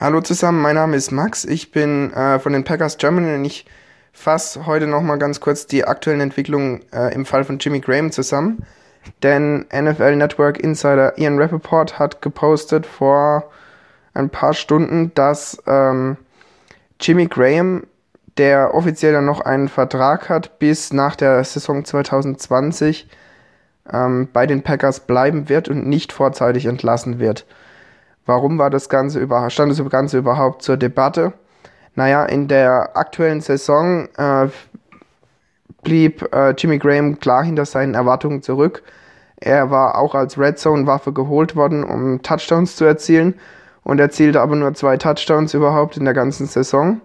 Hallo zusammen, mein Name ist Max. Ich bin äh, von den Packers Germany und ich fasse heute nochmal ganz kurz die aktuellen Entwicklungen äh, im Fall von Jimmy Graham zusammen. Denn NFL Network Insider Ian Rappaport hat gepostet vor ein paar Stunden, dass ähm, Jimmy Graham, der offiziell dann noch einen Vertrag hat bis nach der Saison 2020, ähm, bei den Packers bleiben wird und nicht vorzeitig entlassen wird. Warum war das Ganze überhaupt, stand das Ganze überhaupt zur Debatte? Naja, in der aktuellen Saison äh, blieb äh, Jimmy Graham klar hinter seinen Erwartungen zurück. Er war auch als Red Zone Waffe geholt worden, um Touchdowns zu erzielen und erzielte aber nur zwei Touchdowns überhaupt in der ganzen Saison.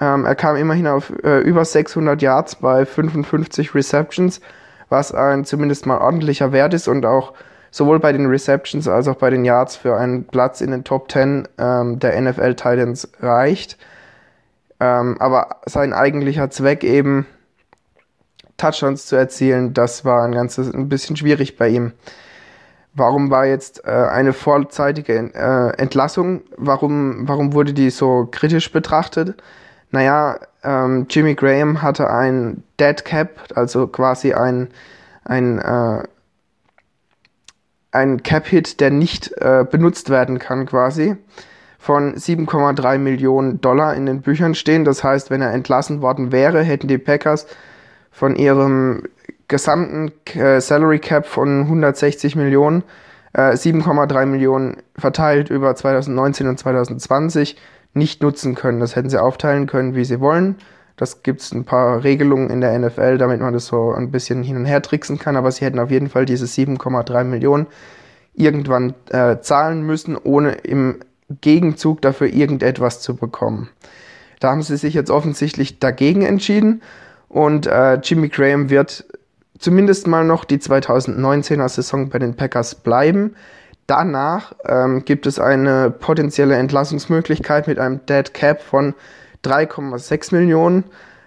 Ähm, er kam immerhin auf äh, über 600 Yards bei 55 Receptions, was ein zumindest mal ordentlicher Wert ist und auch sowohl bei den Receptions als auch bei den Yards für einen Platz in den Top 10 ähm, der NFL Titans reicht. Ähm, aber sein eigentlicher Zweck eben Touchdowns zu erzielen, das war ein ganzes ein bisschen schwierig bei ihm. Warum war jetzt äh, eine vorzeitige äh, Entlassung? Warum, warum wurde die so kritisch betrachtet? Naja, ähm, Jimmy Graham hatte ein Dead Cap, also quasi ein, ein äh, ein Cap-Hit, der nicht äh, benutzt werden kann quasi, von 7,3 Millionen Dollar in den Büchern stehen. Das heißt, wenn er entlassen worden wäre, hätten die Packers von ihrem gesamten äh, Salary Cap von 160 Millionen äh, 7,3 Millionen verteilt über 2019 und 2020 nicht nutzen können. Das hätten sie aufteilen können, wie sie wollen. Das gibt es ein paar Regelungen in der NFL, damit man das so ein bisschen hin und her tricksen kann, aber sie hätten auf jeden Fall diese 7,3 Millionen irgendwann äh, zahlen müssen, ohne im Gegenzug dafür irgendetwas zu bekommen. Da haben sie sich jetzt offensichtlich dagegen entschieden und äh, Jimmy Graham wird zumindest mal noch die 2019er Saison bei den Packers bleiben. Danach ähm, gibt es eine potenzielle Entlassungsmöglichkeit mit einem Dead Cap von 3,6 Millionen.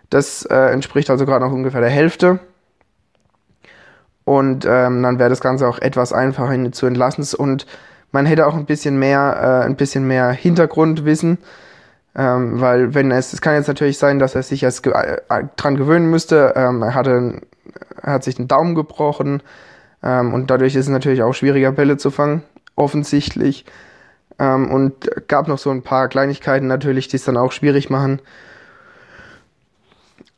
Das äh, entspricht also gerade noch ungefähr der Hälfte. Und ähm, dann wäre das Ganze auch etwas einfacher zu entlassen. Und man hätte auch ein bisschen mehr, äh, ein bisschen mehr Hintergrundwissen. Ähm, weil wenn es, es kann jetzt natürlich sein, dass er sich erst ge äh, dran gewöhnen müsste. Ähm, er hatte, er hat sich den Daumen gebrochen. Ähm, und dadurch ist es natürlich auch schwieriger, Bälle zu fangen. Offensichtlich. Ähm, und gab noch so ein paar Kleinigkeiten natürlich, die es dann auch schwierig machen.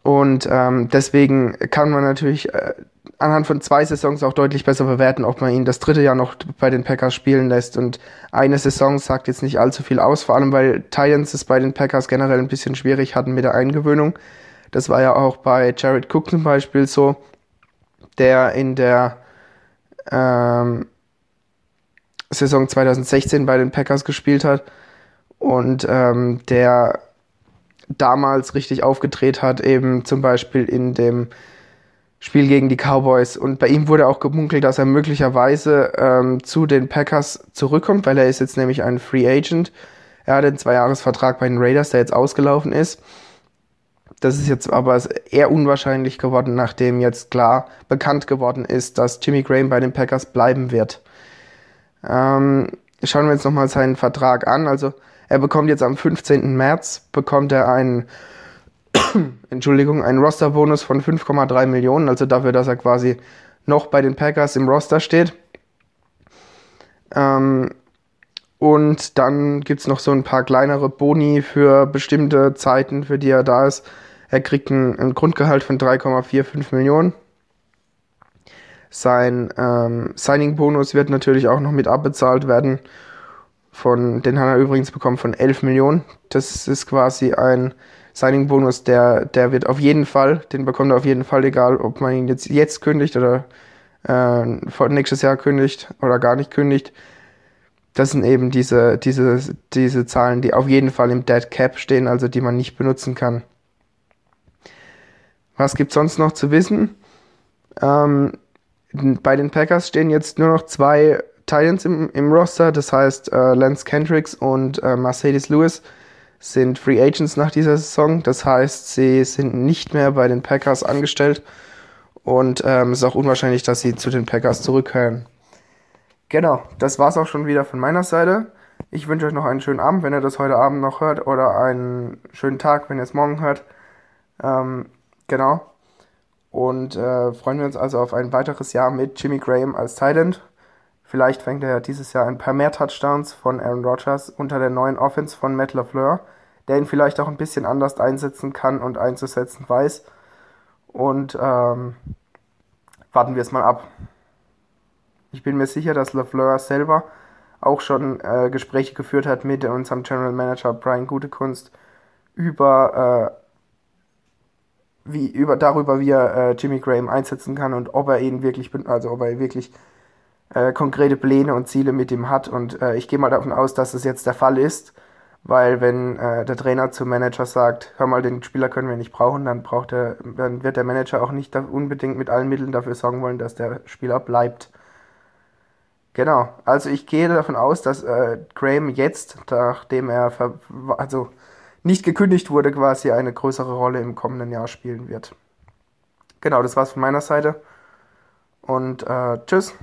Und ähm, deswegen kann man natürlich äh, anhand von zwei Saisons auch deutlich besser bewerten, ob man ihn das dritte Jahr noch bei den Packers spielen lässt. Und eine Saison sagt jetzt nicht allzu viel aus, vor allem weil Titans es bei den Packers generell ein bisschen schwierig hatten mit der Eingewöhnung. Das war ja auch bei Jared Cook zum Beispiel so, der in der ähm, Saison 2016 bei den Packers gespielt hat und ähm, der damals richtig aufgedreht hat, eben zum Beispiel in dem Spiel gegen die Cowboys. Und bei ihm wurde auch gemunkelt, dass er möglicherweise ähm, zu den Packers zurückkommt, weil er ist jetzt nämlich ein Free Agent. Er hat einen Zweijahresvertrag bei den Raiders, der jetzt ausgelaufen ist. Das ist jetzt aber eher unwahrscheinlich geworden, nachdem jetzt klar bekannt geworden ist, dass Jimmy Graham bei den Packers bleiben wird. Ähm, schauen wir uns nochmal seinen Vertrag an. Also er bekommt jetzt am 15. März bekommt er einen Entschuldigung, einen Rosterbonus von 5,3 Millionen, also dafür, dass er quasi noch bei den Packers im Roster steht. Ähm, und dann gibt es noch so ein paar kleinere Boni für bestimmte Zeiten, für die er da ist. Er kriegt ein, ein Grundgehalt von 3,45 Millionen. Sein ähm, Signing-Bonus wird natürlich auch noch mit abbezahlt werden. Von, den hat er übrigens bekommen von 11 Millionen. Das ist quasi ein Signing-Bonus, der, der wird auf jeden Fall, den bekommt er auf jeden Fall, egal ob man ihn jetzt, jetzt kündigt oder äh, nächstes Jahr kündigt oder gar nicht kündigt. Das sind eben diese, diese, diese Zahlen, die auf jeden Fall im Dead Cap stehen, also die man nicht benutzen kann. Was gibt sonst noch zu wissen? Ähm, bei den Packers stehen jetzt nur noch zwei Titans im, im Roster, das heißt äh, Lance Kendricks und äh, Mercedes Lewis sind Free Agents nach dieser Saison. Das heißt, sie sind nicht mehr bei den Packers angestellt und ähm, es ist auch unwahrscheinlich, dass sie zu den Packers zurückkehren. Genau, das war's auch schon wieder von meiner Seite. Ich wünsche euch noch einen schönen Abend, wenn ihr das heute Abend noch hört, oder einen schönen Tag, wenn ihr es morgen hört. Ähm, genau. Und äh, freuen wir uns also auf ein weiteres Jahr mit Jimmy Graham als Tight Vielleicht fängt er ja dieses Jahr ein paar mehr Touchdowns von Aaron Rodgers unter der neuen Offense von Matt LaFleur, der ihn vielleicht auch ein bisschen anders einsetzen kann und einzusetzen weiß. Und ähm, warten wir es mal ab. Ich bin mir sicher, dass LaFleur selber auch schon äh, Gespräche geführt hat mit unserem General Manager Brian Gutekunst über, äh, wie, über darüber, wie er äh, Jimmy Graham einsetzen kann und ob er ihn wirklich, also ob er wirklich äh, konkrete Pläne und Ziele mit ihm hat. Und äh, ich gehe mal davon aus, dass es jetzt der Fall ist, weil wenn äh, der Trainer zum Manager sagt, hör mal, den Spieler können wir nicht brauchen, dann braucht er, dann wird der Manager auch nicht unbedingt mit allen Mitteln dafür sorgen wollen, dass der Spieler bleibt. Genau, also ich gehe davon aus, dass äh, Graham jetzt, nachdem er also nicht gekündigt wurde, quasi eine größere Rolle im kommenden Jahr spielen wird. Genau, das war's von meiner Seite. Und äh, tschüss.